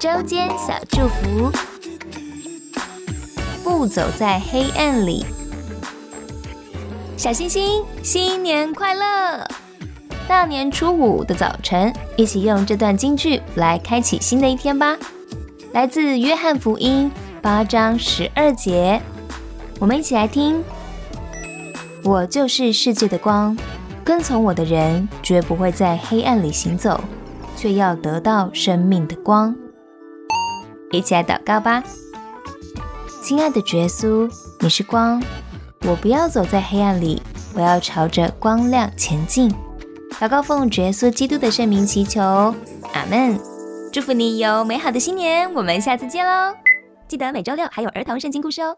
周间小祝福，不走在黑暗里。小星星，新年快乐！大年初五的早晨，一起用这段京剧来开启新的一天吧。来自约翰福音八章十二节，我们一起来听：我就是世界的光，跟从我的人绝不会在黑暗里行走，却要得到生命的光。一起来祷告吧，亲爱的耶稣，你是光，我不要走在黑暗里，我要朝着光亮前进。祷告奉耶稣基督的圣名祈求，阿门。祝福你有美好的新年，我们下次见喽！记得每周六还有儿童圣经故事哦。